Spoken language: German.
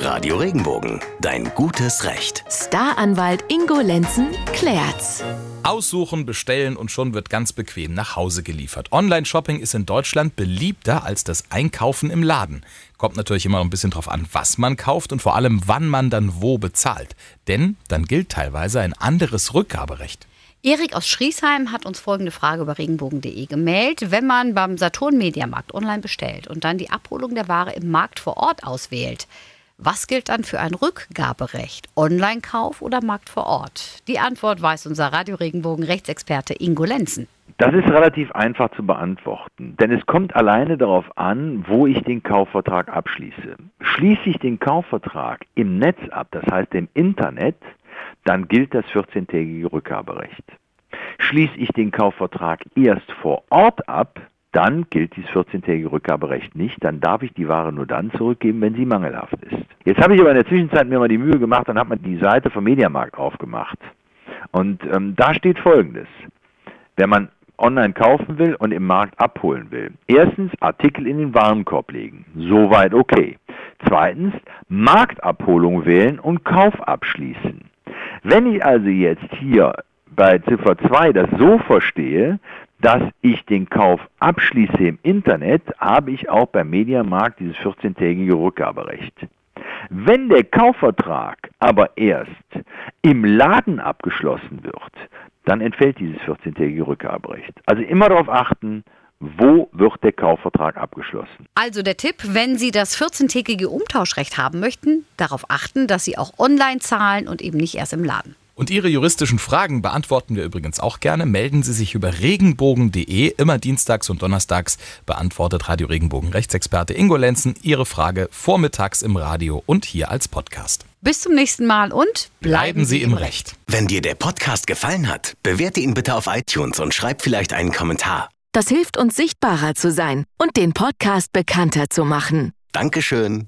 Radio Regenbogen, dein gutes Recht. Staranwalt Ingo Lenzen klärt's. Aussuchen, bestellen und schon wird ganz bequem nach Hause geliefert. Online-Shopping ist in Deutschland beliebter als das Einkaufen im Laden. Kommt natürlich immer ein bisschen drauf an, was man kauft und vor allem, wann man dann wo bezahlt. Denn dann gilt teilweise ein anderes Rückgaberecht. Erik aus Schriesheim hat uns folgende Frage über regenbogen.de gemeldet. Wenn man beim Saturn Mediamarkt online bestellt und dann die Abholung der Ware im Markt vor Ort auswählt, was gilt dann für ein Rückgaberecht? Online-Kauf oder Markt vor Ort? Die Antwort weiß unser Radio Regenbogen Rechtsexperte Ingo Lenzen. Das ist relativ einfach zu beantworten, denn es kommt alleine darauf an, wo ich den Kaufvertrag abschließe. Schließe ich den Kaufvertrag im Netz ab, das heißt im Internet, dann gilt das 14-tägige Rückgaberecht. Schließe ich den Kaufvertrag erst vor Ort ab, dann gilt dieses 14-tägige Rückgaberecht nicht. Dann darf ich die Ware nur dann zurückgeben, wenn sie mangelhaft ist. Jetzt habe ich aber in der Zwischenzeit mir mal die Mühe gemacht und habe mal die Seite vom Mediamarkt aufgemacht. Und ähm, da steht Folgendes. Wenn man online kaufen will und im Markt abholen will. Erstens Artikel in den Warenkorb legen. Soweit okay. Zweitens Marktabholung wählen und Kauf abschließen. Wenn ich also jetzt hier bei Ziffer 2 das so verstehe, dass ich den Kauf abschließe im Internet, habe ich auch beim Mediamarkt dieses 14-tägige Rückgaberecht. Wenn der Kaufvertrag aber erst im Laden abgeschlossen wird, dann entfällt dieses 14-tägige Rückgaberecht. Also immer darauf achten, wo wird der Kaufvertrag abgeschlossen? Also der Tipp, wenn Sie das 14-tägige Umtauschrecht haben möchten, darauf achten, dass Sie auch online zahlen und eben nicht erst im Laden. Und Ihre juristischen Fragen beantworten wir übrigens auch gerne. Melden Sie sich über regenbogen.de. Immer dienstags und donnerstags beantwortet Radio Regenbogen Rechtsexperte Ingo Lenzen Ihre Frage vormittags im Radio und hier als Podcast. Bis zum nächsten Mal und bleiben Sie im Recht. Wenn dir der Podcast gefallen hat, bewerte ihn bitte auf iTunes und schreib vielleicht einen Kommentar. Das hilft uns sichtbarer zu sein und den Podcast bekannter zu machen. Dankeschön.